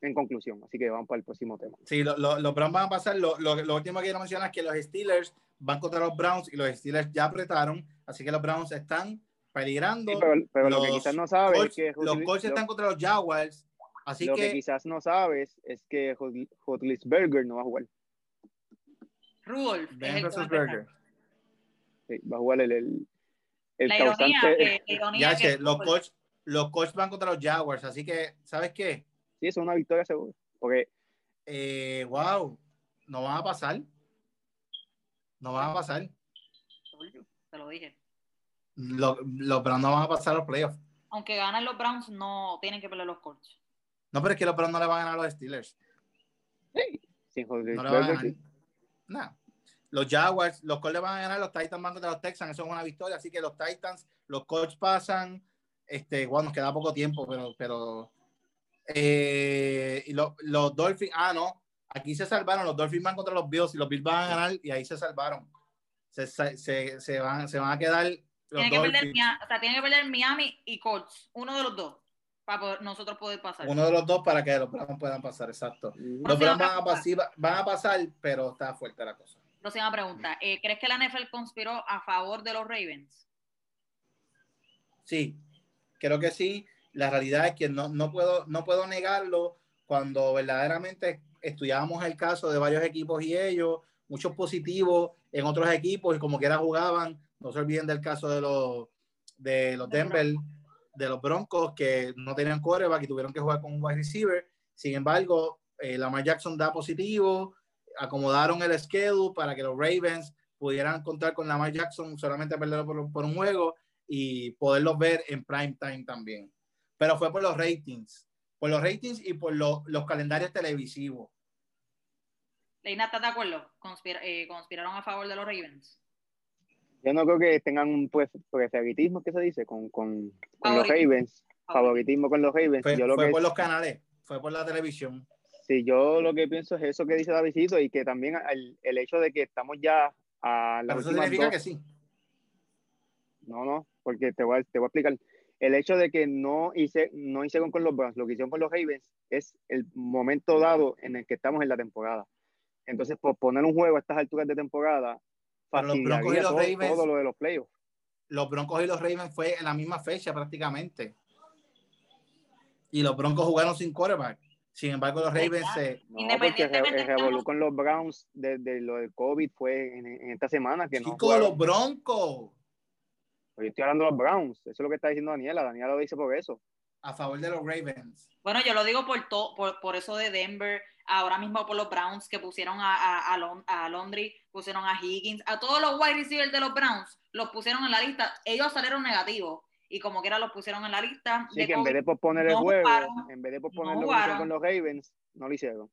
En conclusión, así que vamos para el próximo tema. sí, lo- lo- los Browns van a pasar. Lo, lo- lo último que quiero mencionar es que los Steelers van contra los Browns y los Steelers ya apretaron, así que los Browns están peligrando. Sí, pero pero lo que Los quizás no sabes es que los Colts están contra los Jaguars, así lo que, que, quizás no sabes es que Hotlisberger no va a jugar. Rudolph es Ben el que va a empezar. Roethlisberger. Sí, va a jugar el, el, el La ironía, causante. que, la ironía ya que- sé, los Colts, los Colts van contra los Jaguars, así que, ¿sabes qué? Sí, eso es una victoria segura. Porque Eh, wow, no van a pasar. No van a pasar. Te lo dije. Los, los Browns no van a pasar a los playoffs. Aunque ganen los Browns, no tienen que perder los Colts. No, pero es que los Browns no le van a ganar a los Steelers. sin No le van a ganar. sí. No. Los Jaguars, los Colts le van a ganar, los Titans van contra los Texans, eso es una victoria. Así que los Titans, los Colts pasan. Este, bueno, nos queda poco tiempo, pero, pero eh, y lo- los Dolphins, ah, no, aquí se salvaron, los Dolphins van contra los Bills y los Bills van a ganar y ahí se salvaron. Se, se, se- van, se van a quedar Los Tiene que, perder, Dolphins. O sea, tiene que perder Miami y Colts, uno de los dos, para poder- nosotros poder pasar. Uno de los dos para que los Browns puedan pasar, exacto. Los Browns van a, pasar, van a pasar, pero está fuerte la cosa. Próxima pregunta. Eh, ¿Crees que la NFL conspiró a favor de los Ravens? Sí, creo que sí. La realidad es que no, no, puedo, no puedo negarlo cuando verdaderamente estudiábamos el caso de varios equipos y ellos, muchos positivos en otros equipos y como quiera jugaban. No se olviden del caso de los, de los Denver, de los Broncos que no tenían quarterback y tuvieron que jugar con un wide receiver. Sin embargo, eh, Lamar Jackson da positivo, acomodaron el schedule para que los Ravens pudieran contar con Lamar Jackson solamente perderlo por, por un juego y poderlos ver en prime time también. Pero fue por los ratings, por los ratings y por lo- los calendarios televisivos. Leina, ¿estás de acuerdo? Conspira- eh, ¿Conspiraron a favor de los Ravens? Yo no creo que tengan un pues, favoritismo, ¿qué se dice? Con, con, con los. Ravens. Favoritismo con los Ravens. Fue, yo lo fue que, por los canales, fue por la televisión. Sí, yo lo que pienso es eso que dice Davidito y que también el, el hecho de que estamos ya a la Pero eso significa que sí. No, no, porque te voy, a, te voy a explicar. El hecho de que no, hice, no hicieron con los Browns, lo que hicieron con los Ravens es el momento dado en el que estamos en la temporada. Entonces, por poner un juego a estas alturas de temporada, Pero los Broncos y los todo, Ravens- todo lo de los playoffs. Los Broncos y los Ravens fue en la misma fecha prácticamente. Y los Broncos jugaron sin quarterback. Sin embargo, los Ravens se... No, porque Independientemente el revolú con los Browns desde lo del COVID fue en, en esta semana que no Chicos, jugaron. los Broncos Yo estoy hablando de los Browns, eso es lo que está diciendo Daniela. Daniela lo dice por eso. a favor de los Ravens. Bueno, yo lo digo por, to- por, por eso de Denver, ahora mismo por los Browns que pusieron a, a, a, Lon- a Londres, pusieron a Higgins, a todos los wide receivers de los Browns, los pusieron en la lista. Ellos salieron negativos y como quiera los pusieron en la lista. Así de que en vez de posponer el no juego, jugaron, en vez de posponer no lo que hicieron jugaron. con los Ravens, no lo hicieron.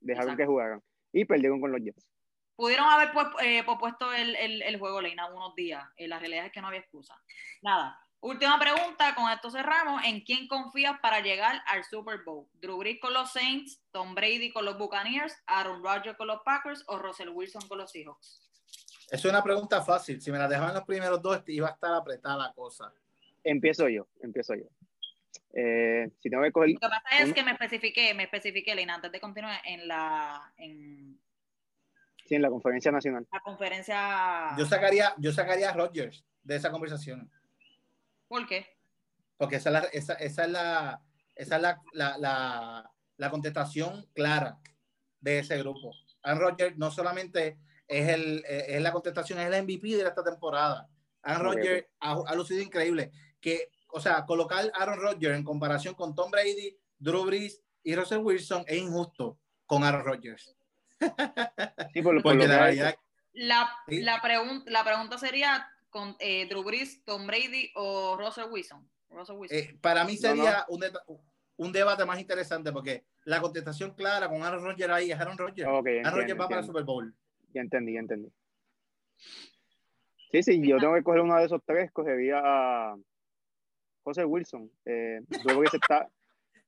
Dejaron Exacto. que jugaran. Y perdieron con los Jets. Pudieron haber pues, eh, pospuesto el, el, el juego, Leina, unos días. Eh, la realidad es que no había excusa. Nada. Última pregunta, con esto cerramos. ¿En quién confías para llegar al Super Bowl? ¿Drew Brees con los Saints, Tom Brady con los Buccaneers, Aaron Rodgers con los Packers o Russell Wilson con los Seahawks? Es una pregunta fácil. Si me la dejaban los primeros dos, iba a estar apretada la cosa. Empiezo yo, empiezo yo. Eh, si tengo que coger, Lo que pasa es que me especifiqué, me especifiqué, Leina, antes de continuar, en la, en sí, en la conferencia nacional. la conferencia. Yo sacaría, yo sacaría a Rodgers de esa conversación. ¿Por qué? Porque esa es la, esa, esa es la, esa es la, la, la, la contestación clara de ese grupo. Aaron Rodgers no solamente es, el, es la contestación, es el MVP de esta temporada. Aaron Rodgers ha, ha lucido increíble. Que, o sea, colocar a Aaron Rodgers en comparación con Tom Brady, Drew Brees y Russell Wilson es injusto con Aaron Rodgers. Sí, por, por Porque lo que la realidad. La, Sí. la, pregun- la pregunta sería con eh, Drew Brees, Tom Brady o Russell Wilson. Russell Wilson. Eh, para mí No, sería Un, deta- un debate más interesante porque la contestación clara con Aaron Rodgers ahí es Aaron Rodgers. Aaron Rodgers va para el. Super Bowl. Ya entendí, ya entendí. Sí, sí, yo tengo que coger uno de esos tres, cogería a José Wilson. Eh, Drew Brees está,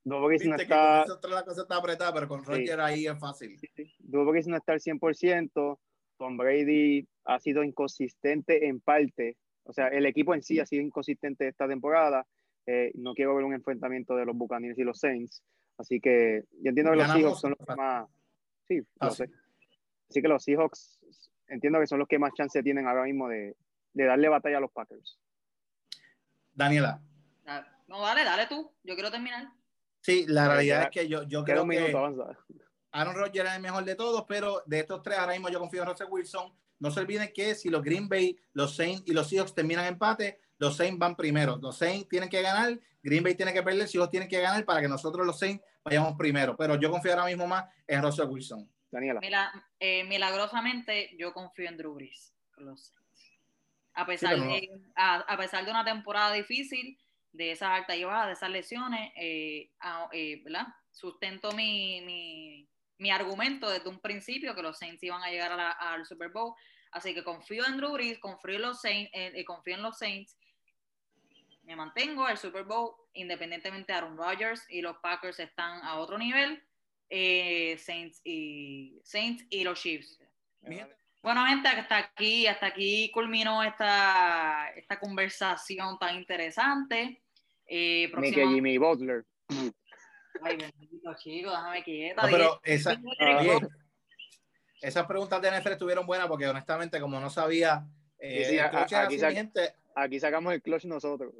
Drew Brees no que está, con la cosa está apretada, pero con Rodgers ahí es fácil. Brees no está al 100%, Tom Brady ha sido inconsistente en parte, o sea, el equipo en sí ha sido inconsistente esta temporada, Eh, no quiero ver un enfrentamiento de los Buccaneers y los Saints, así que yo entiendo que los Seahawks son los que más, sí, lo sé. Así que los Seahawks entiendo que son los que más chance tienen ahora mismo de, de darle batalla a los Packers. Daniela. No, dale, dale tú. Yo quiero terminar. Sí, la Eh, realidad es que yo, yo creo un minuto, que. Aaron Rodgers es el mejor de todos, pero de estos tres ahora mismo yo confío en Russell Wilson. No se olviden que si los Green Bay, los Saints y los Seahawks terminan empate, los Saints van primero. Los Saints tienen que ganar, Green Bay tiene que perder, Seahawks tienen que ganar para que nosotros los Saints vayamos primero. Pero yo confío ahora mismo más en Russell Wilson. Daniela. Mila- eh, milagrosamente, yo confío en Drew Brees los Saints. A pesar, no. de, a, a pesar de una temporada difícil, de esas altas y bajas, de esas lesiones, eh, a- eh, ¿verdad? Sustento mi, mi, mi argumento desde un principio que los Saints iban a llegar a la- al Super Bowl. Así que confío en Drew Brees, confío en los Saints, eh, eh, confío en los Saints. Me mantengo al Super Bowl, independientemente de Aaron Rodgers y los Packers están a otro nivel. eh, Saints y Saints y los Chiefs. Bueno, gente, hasta aquí, hasta aquí culminó esta, esta conversación tan interesante. Eh, próxima- Jimmy Butler. Ay, bendito chico, déjame quieta. No, pero esa- bien. esas preguntas de NFL estuvieron buenas porque honestamente, como no sabía, eh, Sí, sí, el a- aquí así, sac- mi gente, Aquí sacamos el clutch nosotros.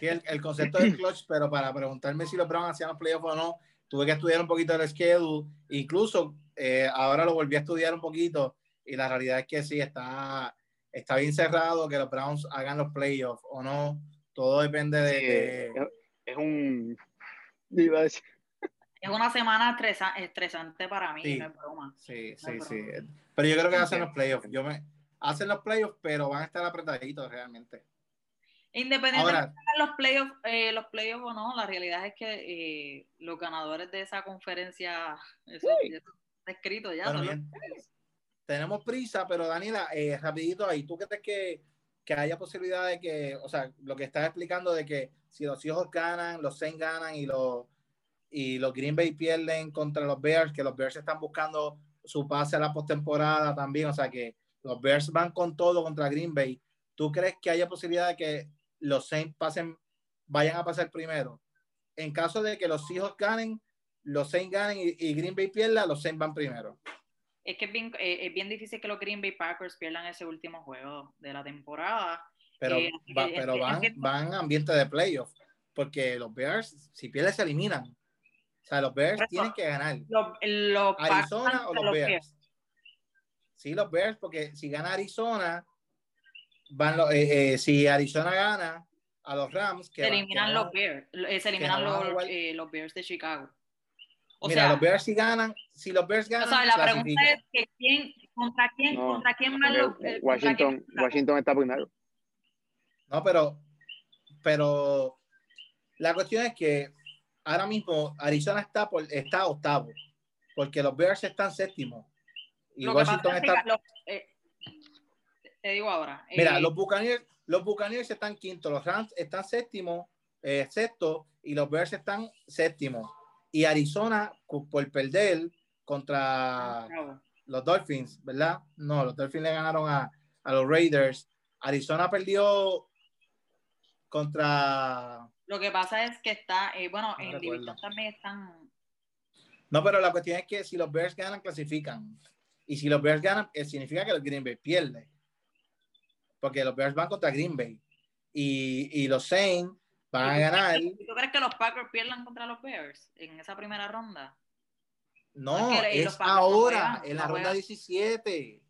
sí, el, el concepto del clutch, pero para preguntarme si los Browns hacían los playoffs o no, tuve que estudiar un poquito del schedule. Incluso eh, ahora lo volví a estudiar un poquito y la realidad es que sí, está, está bien cerrado que los Browns hagan los playoffs o no. Todo depende de... Es, es un. Iba a decir, Es una semana estresa- estresante para mí, Sí. no es broma. Sí, No, sí, pero- sí. Pero yo creo que hacen los playoffs. Yo me, hacen los playoffs, pero van a estar apretaditos realmente. Independientemente de los playoffs, eh, los playoffs o no, la realidad es que eh, los ganadores de esa conferencia, eso, Sí. eso está escrito ya. Bien. tenemos prisa, pero Daniela, eh, rapidito ahí, ¿tú crees que, que haya posibilidad de que, o sea, lo que estás explicando de que si los hijos ganan, los Saints ganan y los, y los Green Bay pierden contra los Bears, que los Bears están buscando su pase a la postemporada también, o sea que los Bears van con todo contra Green Bay, ¿tú crees que haya posibilidad de que los Saints pasen, vayan a pasar primero? En caso de que los hijos ganen, los Saints ganen y, y Green Bay pierda, los Saints van primero. Es que es bien, eh, es bien difícil que los Green Bay Packers pierdan ese último juego de la temporada. pero, Eh, va- pero van, van a ambiente de playoff, porque los Bears, si pierden, se eliminan. O sea, los Bears eso, tienen que ganar. Los, los Packers ¿Arizona o los Bears. Bears? Sí, los Bears, porque si gana Arizona, van los, eh, eh, si Arizona gana a los Rams, que Se eliminan los Bears, se eliminan los, jugar. los Bears de Chicago. O mira, sea, los Bears si ganan, si los Bears o ganan, sea, la pregunta es que quién, contra quién, No, contra quién van porque los eh, Washington, quién- Washington está primero. No, pero, pero la cuestión es que ahora mismo Arizona está, por, está octavo, porque los Bears están séptimo. Y Lo que pasa Washington es que está. los- eh, te digo ahora. Mira, eh, los Buccaneers, los Buccaneers están quinto, los Rams están séptimo, eh, sexto, y los Bears están séptimo. Y Arizona, por perder contra bravo. los Dolphins, ¿verdad? No, los Dolphins le ganaron a, a los Raiders. Arizona perdió contra Lo que pasa es que está, eh, bueno, No en recuerdo. división también están. No, pero la cuestión es que si los Bears ganan, clasifican. Y si los Bears ganan, eh, significa que los Green Bay pierde. Porque los Bears van contra Green Bay. Y, y los Saints van a ganar. ¿Tú crees que los Packers pierdan contra los Bears en esa primera ronda? No, Es los no ahora, juegan, en la no ronda juegan. 17.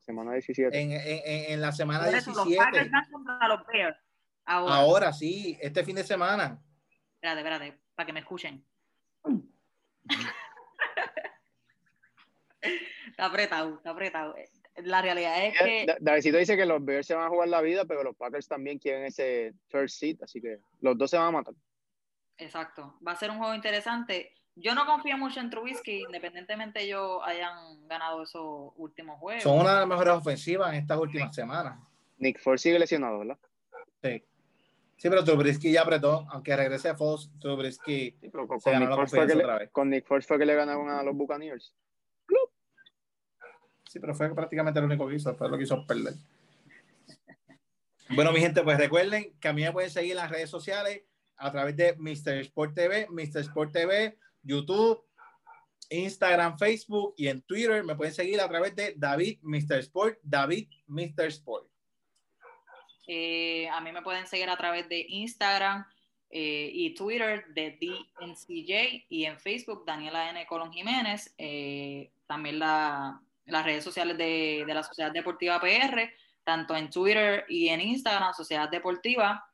Semana 17. En, en- en- en la semana Por eso, los 17. Packers van contra los Bears. Ahora, Ahora sí, este fin de semana. espérate, espérate, para que me escuchen. está apretado, está apretado. La realidad es que Da- Davidcito dice que los Bears se van a jugar la vida, pero los Packers también quieren ese third seat, así que los dos se van a matar. Exacto. Va a ser un juego interesante. Yo no confío mucho en Trubisky, independientemente ellos hayan ganado esos últimos juegos. Son una de las mejores ofensivas en estas últimas semanas. Nick Ford sigue lesionado, ¿verdad? Sí. Sí, pero Trubisky ya apretó, aunque regrese a Fox, Trubisky Sí, pero con, se con ganó Nick la Foles fue que confianza le, otra vez. con Nick Foles fue que le ganaron a los Buccaneers. Sí, pero fue prácticamente lo único que hizo, fue lo que hizo perder. Bueno, mi gente, pues recuerden que a mí me pueden seguir en las redes sociales a través de Mr. Sport TV, Mr. Sport TV, YouTube, Instagram, Facebook y en Twitter me pueden seguir a través de David Mr. Sport, David Mr. Sport. Eh, a mí me pueden seguir a través de Instagram eh, y Twitter de DNCJ y en Facebook Daniela N. Colón Jiménez. Eh, también la- las redes sociales de, de la Sociedad Deportiva PR, tanto en Twitter y en Instagram, Sociedad Deportiva.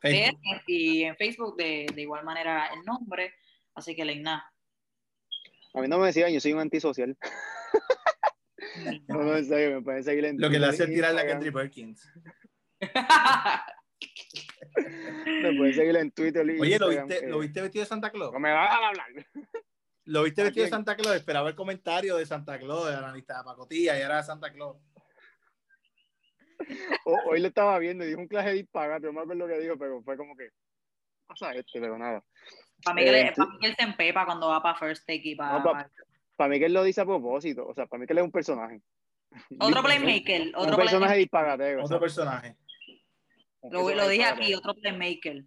PR, y en Facebook de, de igual manera el nombre. Así que Leina. A mí no me decían, yo soy un antisocial. No, no, en serio, me pueden seguir en Lo que le hace tirar la. Kendrick Perkins. Me pueden seguir en Twitter. Oye, ¿lo viste, eh, ¿lo viste vestido de Santa Claus? No me vas a hablar. ¿Lo viste ¿A vestido de? Santa Claus? Esperaba el comentario de Santa Claus, de la analista de pacotilla, y era de Santa Claus. O- hoy lo estaba viendo y dijo un clase de disparate, no me acuerdo lo que dijo, pero fue como que pasa este, pero nada. Para mí, que Eh, pa' mí que él se empepa cuando va para First Take y para... No, pa- Para mí que él lo dice a propósito, o sea, para mí que él es un personaje. Otro playmaker, otro un personaje playmaker. disparatero. Otro personaje. Lo, personaje lo dije aquí, otro playmaker.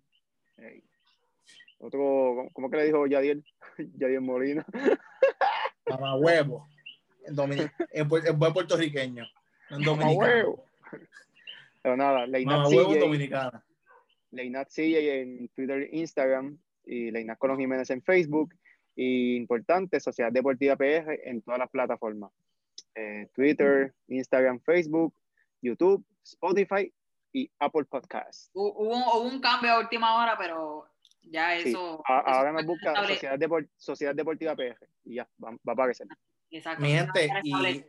Otro, ¿cómo que le dijo Yadiel? Yadiel Molina. Mamá huevo. En pu- en buen puertorriqueño. En Mamá huevo. Pero nada, Leinat Mamá huevo dominicana. Leinat CJ en Twitter e Instagram y Leinat Colón Jiménez en Facebook. Y importante, Sociedad Deportiva PR en todas las plataformas. Eh, Twitter, Instagram, Facebook, YouTube, Spotify y Apple Podcasts. Hu- Hubo, un- hubo un cambio a última hora, pero ya eso. ahora nos busca. Sociedad, Depor- Sociedad Deportiva PR y ya, va, va a aparecer. Exacto, Mi gente, y-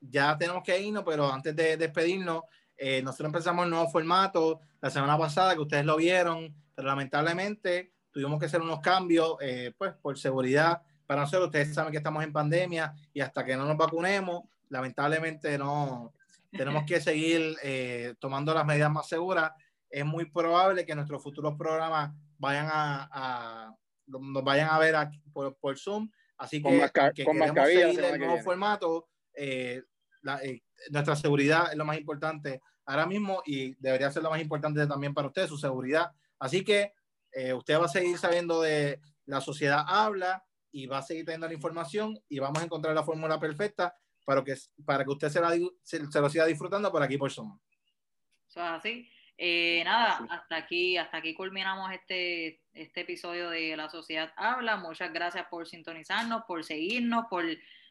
ya tenemos que irnos, pero antes de despedirnos, eh, nosotros empezamos el nuevo formato la semana pasada, que ustedes lo vieron, pero lamentablemente tuvimos que hacer unos cambios, eh, pues por seguridad para nosotros. Ustedes saben que estamos en pandemia y hasta que no nos vacunemos, lamentablemente no tenemos que seguir eh, tomando las medidas más seguras. Es muy probable que nuestros futuros programas vayan a, a- nos vayan a ver aquí por, por Zoom. Así Con que, masca- aunque con queremos seguir el que nuevo formato, eh, la- eh, nuestra seguridad es lo más importante ahora mismo y debería ser lo más importante también para usted, su seguridad. Así que eh, usted va a seguir sabiendo de la sociedad habla y va a seguir teniendo la información y vamos a encontrar la fórmula perfecta para que, para que usted se, la, se, se lo siga disfrutando por aquí por Zoom. Eso es así. Eh, nada, Sí. hasta aquí, hasta aquí culminamos este, este episodio de La Sociedad Habla. Muchas gracias por sintonizarnos, por seguirnos, por,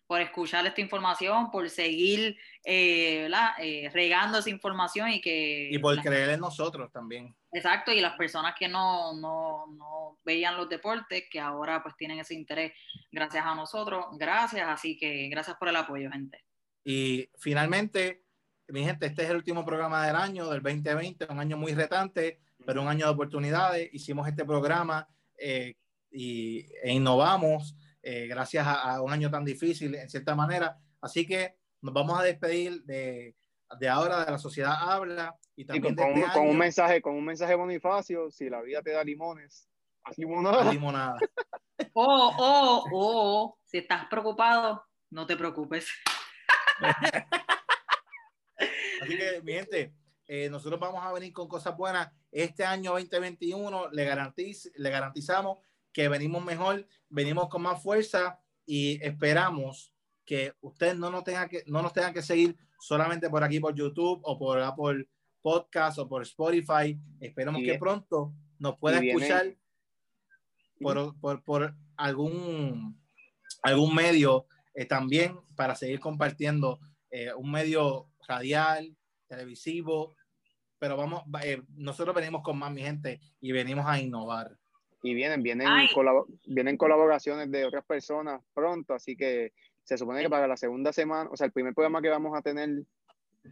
por escuchar esta información, por seguir eh. Eh, regando esa información y que Y por la- creer en nosotros también. Exacto, y las personas que no, no, no veían los deportes, que ahora pues tienen ese interés gracias a nosotros, gracias, así que gracias por el apoyo, gente. Y finalmente, mi gente, este es el último programa del año, del 2020, un año muy retante, pero un año de oportunidades. Hicimos este programa eh, y, e innovamos eh, gracias a, a un año tan difícil, en cierta manera. Así que nos vamos a despedir de, de ahora de la sociedad habla y Y también con, de con este un, con un mensaje, con un mensaje Bonifacio, si la vida te da limones, haz limonada. limonada. O, o, o, si estás preocupado, no te preocupes. Así que, mi gente, eh, nosotros vamos a venir con cosas buenas. Este año 2021 le, garantiz, le garantizamos que venimos mejor, venimos con más fuerza y esperamos que usted no nos tenga que, no nos tenga que seguir solamente por aquí, por YouTube o por Apple Podcast o por Spotify. Esperamos que bien. pronto nos pueda escuchar por, por, por algún, algún medio eh, también para seguir compartiendo eh, un medio radial, televisivo, pero vamos, eh, nosotros venimos con más mi gente y venimos a innovar. Y vienen, vienen, vienen colaboraciones de otras personas pronto, así que se supone que para la segunda semana, o sea, el primer programa que vamos a tener,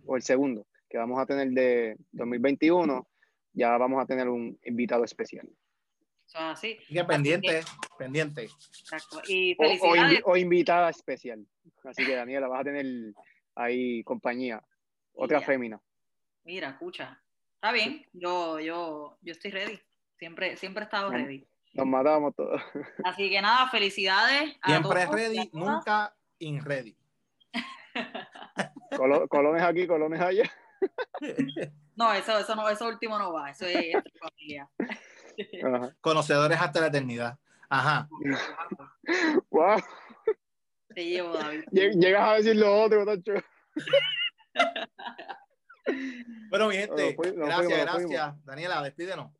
o el segundo, que vamos a tener de 2021, ya vamos a tener un invitado especial. Es así. Así que pendiente, pendiente. Exacto. Y O, o felicidades. invi- o invitada especial. Así que Daniela, vas a tener ahí compañía, otra ya. fémina. Mira, escucha. Está bien, yo, yo, yo estoy ready. Siempre, siempre he estado ready. Nos matamos todos. Así que nada, felicidades. a Siempre todos ready, nunca in ready. Colo- colones aquí, colones allá. No, eso, eso no, eso último no va, eso es familia. Ajá. Conocedores hasta la eternidad. Ajá. Wow. Te llevo, David. Lle- Llegas a decir lo otro, Tacho. Bueno, mi gente, gracias, gracias. Daniela, despídenos.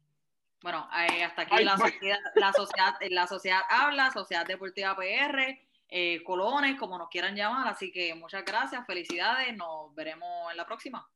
Bueno, eh, hasta aquí Ay, la, bye. sociedad, la, sociedad, la sociedad habla, Sociedad Deportiva PR, eh, Colones, como nos quieran llamar. Así que muchas gracias, felicidades, nos veremos en la próxima.